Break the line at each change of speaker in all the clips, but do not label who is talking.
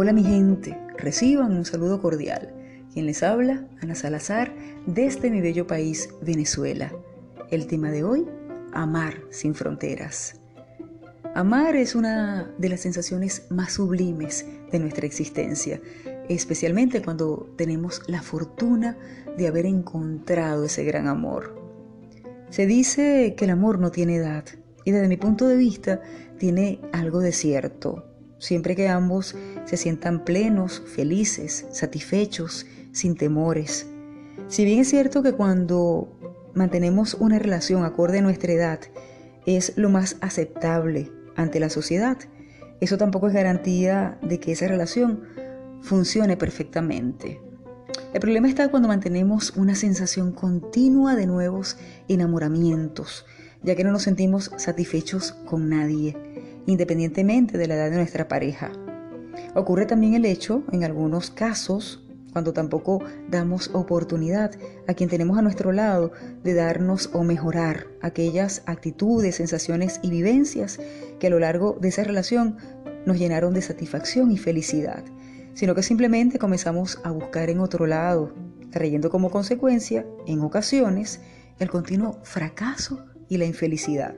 Hola mi gente, reciban un saludo cordial. Quien les habla, Ana Salazar, desde mi bello país, Venezuela. El tema de hoy, amar sin fronteras. Amar es una de las sensaciones más sublimes de nuestra existencia, especialmente cuando tenemos la fortuna de haber encontrado ese gran amor. Se dice que el amor no tiene edad y desde mi punto de vista tiene algo de cierto siempre que ambos se sientan plenos, felices, satisfechos, sin temores. Si bien es cierto que cuando mantenemos una relación acorde a nuestra edad es lo más aceptable ante la sociedad, eso tampoco es garantía de que esa relación funcione perfectamente. El problema está cuando mantenemos una sensación continua de nuevos enamoramientos, ya que no nos sentimos satisfechos con nadie independientemente de la edad de nuestra pareja. Ocurre también el hecho, en algunos casos, cuando tampoco damos oportunidad a quien tenemos a nuestro lado de darnos o mejorar aquellas actitudes, sensaciones y vivencias que a lo largo de esa relación nos llenaron de satisfacción y felicidad, sino que simplemente comenzamos a buscar en otro lado, trayendo como consecuencia, en ocasiones, el continuo fracaso y la infelicidad.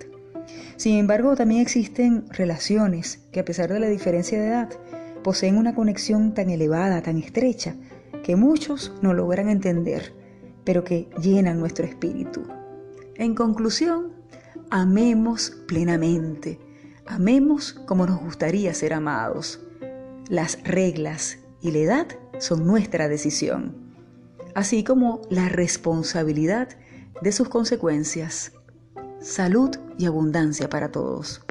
Sin embargo, también existen relaciones que a pesar de la diferencia de edad, poseen una conexión tan elevada, tan estrecha, que muchos no logran entender, pero que llenan nuestro espíritu. En conclusión, amemos plenamente, amemos como nos gustaría ser amados. Las reglas y la edad son nuestra decisión, así como la responsabilidad de sus consecuencias salud y abundancia para todos.